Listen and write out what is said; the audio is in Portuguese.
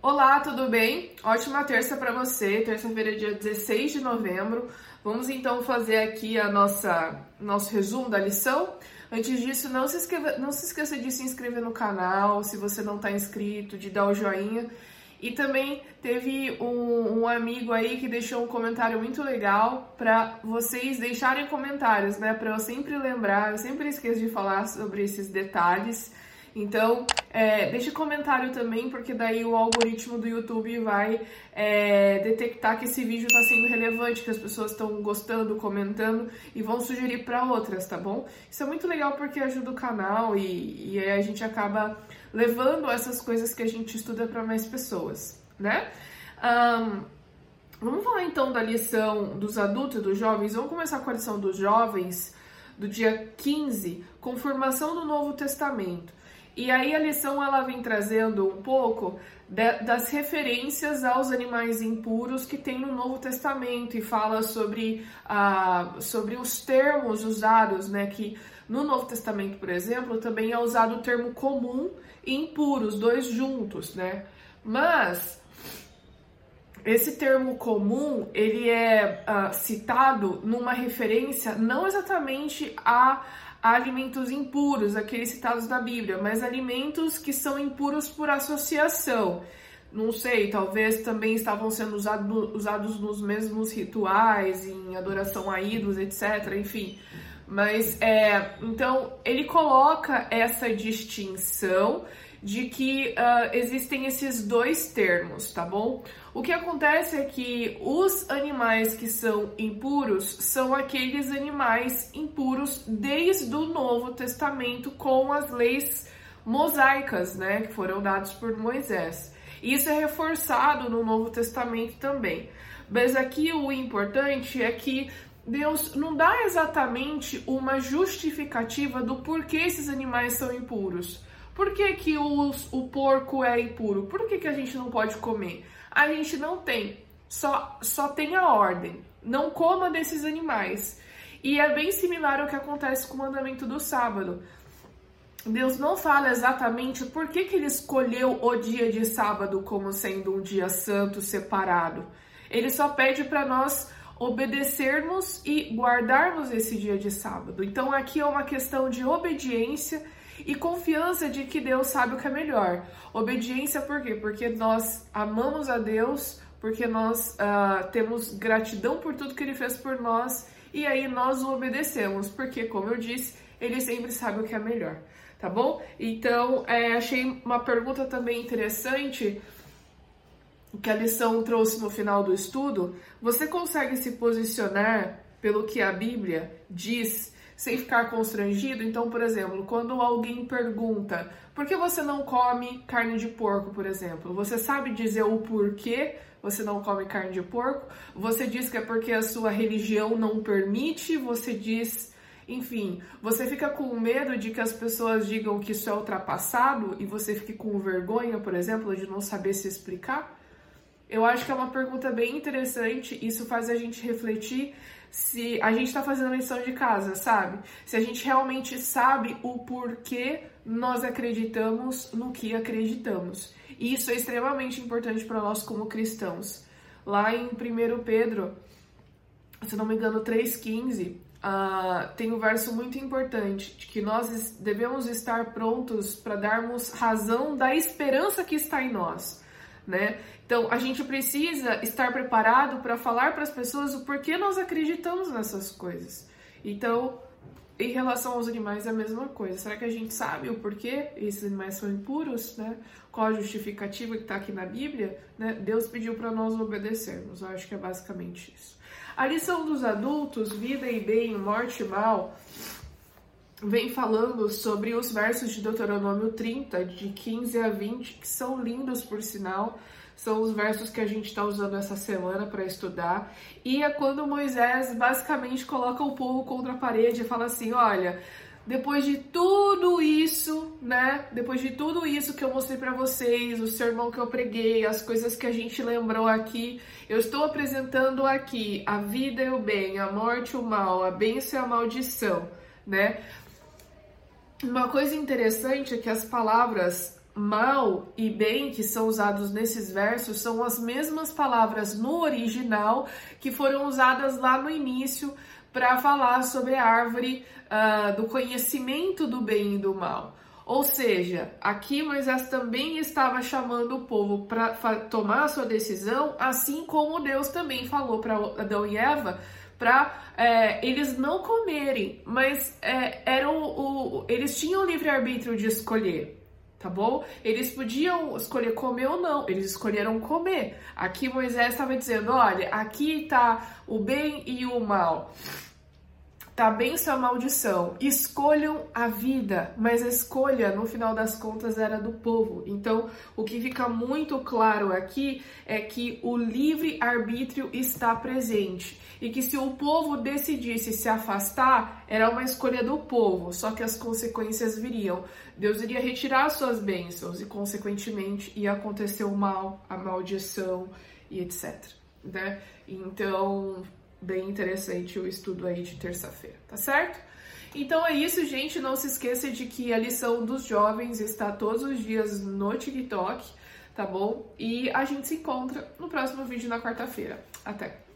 Olá, tudo bem? Ótima terça para você, terça-feira, dia 16 de novembro. Vamos então fazer aqui a nossa nosso resumo da lição. Antes disso, não se, inscreva, não se esqueça de se inscrever no canal, se você não está inscrito, de dar o joinha. E também teve um, um, amigo aí que deixou um comentário muito legal para vocês deixarem comentários, né? Para eu sempre lembrar, eu sempre esqueço de falar sobre esses detalhes. Então, é, deixe comentário também, porque daí o algoritmo do YouTube vai é, detectar que esse vídeo está sendo relevante, que as pessoas estão gostando, comentando e vão sugerir para outras, tá bom? Isso é muito legal porque ajuda o canal e, e a gente acaba levando essas coisas que a gente estuda para mais pessoas, né? Um, vamos falar então da lição dos adultos e dos jovens. Vamos começar com a lição dos jovens do dia 15, com formação do Novo Testamento. E aí a lição ela vem trazendo um pouco de, das referências aos animais impuros que tem no Novo Testamento e fala sobre, ah, sobre os termos usados, né? Que no Novo Testamento, por exemplo, também é usado o termo comum e impuros, dois juntos, né? Mas esse termo comum ele é uh, citado numa referência não exatamente a alimentos impuros, aqueles citados na Bíblia, mas alimentos que são impuros por associação. Não sei, talvez também estavam sendo usado, usados nos mesmos rituais, em adoração a ídolos, etc. Enfim. Mas é, então ele coloca essa distinção de que uh, existem esses dois termos, tá bom? O que acontece é que os animais que são impuros são aqueles animais impuros desde o Novo Testamento com as leis mosaicas, né, que foram dadas por Moisés. Isso é reforçado no Novo Testamento também. Mas aqui o importante é que Deus não dá exatamente uma justificativa do porquê esses animais são impuros. Por que, que os, o porco é impuro? Por que, que a gente não pode comer? A gente não tem, só, só tem a ordem. Não coma desses animais. E é bem similar ao que acontece com o mandamento do sábado. Deus não fala exatamente por que, que ele escolheu o dia de sábado como sendo um dia santo separado. Ele só pede para nós obedecermos e guardarmos esse dia de sábado. Então aqui é uma questão de obediência e confiança de que Deus sabe o que é melhor. Obediência por quê? Porque nós amamos a Deus, porque nós uh, temos gratidão por tudo que Ele fez por nós e aí nós o obedecemos, porque, como eu disse, Ele sempre sabe o que é melhor, tá bom? Então, é, achei uma pergunta também interessante que a lição trouxe no final do estudo. Você consegue se posicionar pelo que a Bíblia diz? Sem ficar constrangido. Então, por exemplo, quando alguém pergunta por que você não come carne de porco, por exemplo, você sabe dizer o porquê você não come carne de porco? Você diz que é porque a sua religião não permite? Você diz. Enfim, você fica com medo de que as pessoas digam que isso é ultrapassado e você fique com vergonha, por exemplo, de não saber se explicar? Eu acho que é uma pergunta bem interessante. Isso faz a gente refletir se a gente está fazendo a lição de casa, sabe? Se a gente realmente sabe o porquê nós acreditamos no que acreditamos. E isso é extremamente importante para nós como cristãos. Lá em 1 Pedro, se não me engano, 3,15, uh, tem um verso muito importante de que nós devemos estar prontos para darmos razão da esperança que está em nós né? Então, a gente precisa estar preparado para falar para as pessoas o porquê nós acreditamos nessas coisas. Então, em relação aos animais é a mesma coisa. Será que a gente sabe o porquê esses animais são impuros, né? Qual a justificativa que está aqui na Bíblia? Né? Deus pediu para nós obedecermos. Eu acho que é basicamente isso. A lição dos adultos, vida e bem, morte e mal, vem falando sobre os versos de Deuteronômio 30, de 15 a 20, que são lindos por sinal. São os versos que a gente está usando essa semana para estudar. E é quando Moisés basicamente coloca o povo contra a parede e fala assim: olha, depois de tudo isso, né? Depois de tudo isso que eu mostrei para vocês, o sermão que eu preguei, as coisas que a gente lembrou aqui, eu estou apresentando aqui a vida e o bem, a morte e o mal, a bênção e a maldição, né? Uma coisa interessante é que as palavras mal e bem que são usados nesses versos são as mesmas palavras no original que foram usadas lá no início para falar sobre a árvore uh, do conhecimento do bem e do mal. Ou seja, aqui Moisés também estava chamando o povo para tomar sua decisão, assim como Deus também falou para Adão e Eva para é, eles não comerem, mas é, era o, o, eles tinham livre arbítrio de escolher, tá bom? Eles podiam escolher comer ou não, eles escolheram comer. Aqui Moisés estava dizendo: olha, aqui está o bem e o mal tá bênção ou maldição. Escolham a vida, mas a escolha, no final das contas, era do povo. Então, o que fica muito claro aqui é que o livre-arbítrio está presente. E que se o povo decidisse se afastar, era uma escolha do povo, só que as consequências viriam. Deus iria retirar suas bênçãos e, consequentemente, ia acontecer o mal, a maldição e etc. Né? Então, bem interessante o estudo aí de terça-feira, tá certo? Então é isso, gente. Não se esqueça de que a lição dos jovens está todos os dias no TikTok, tá bom? E a gente se encontra no próximo vídeo na quarta-feira. Até!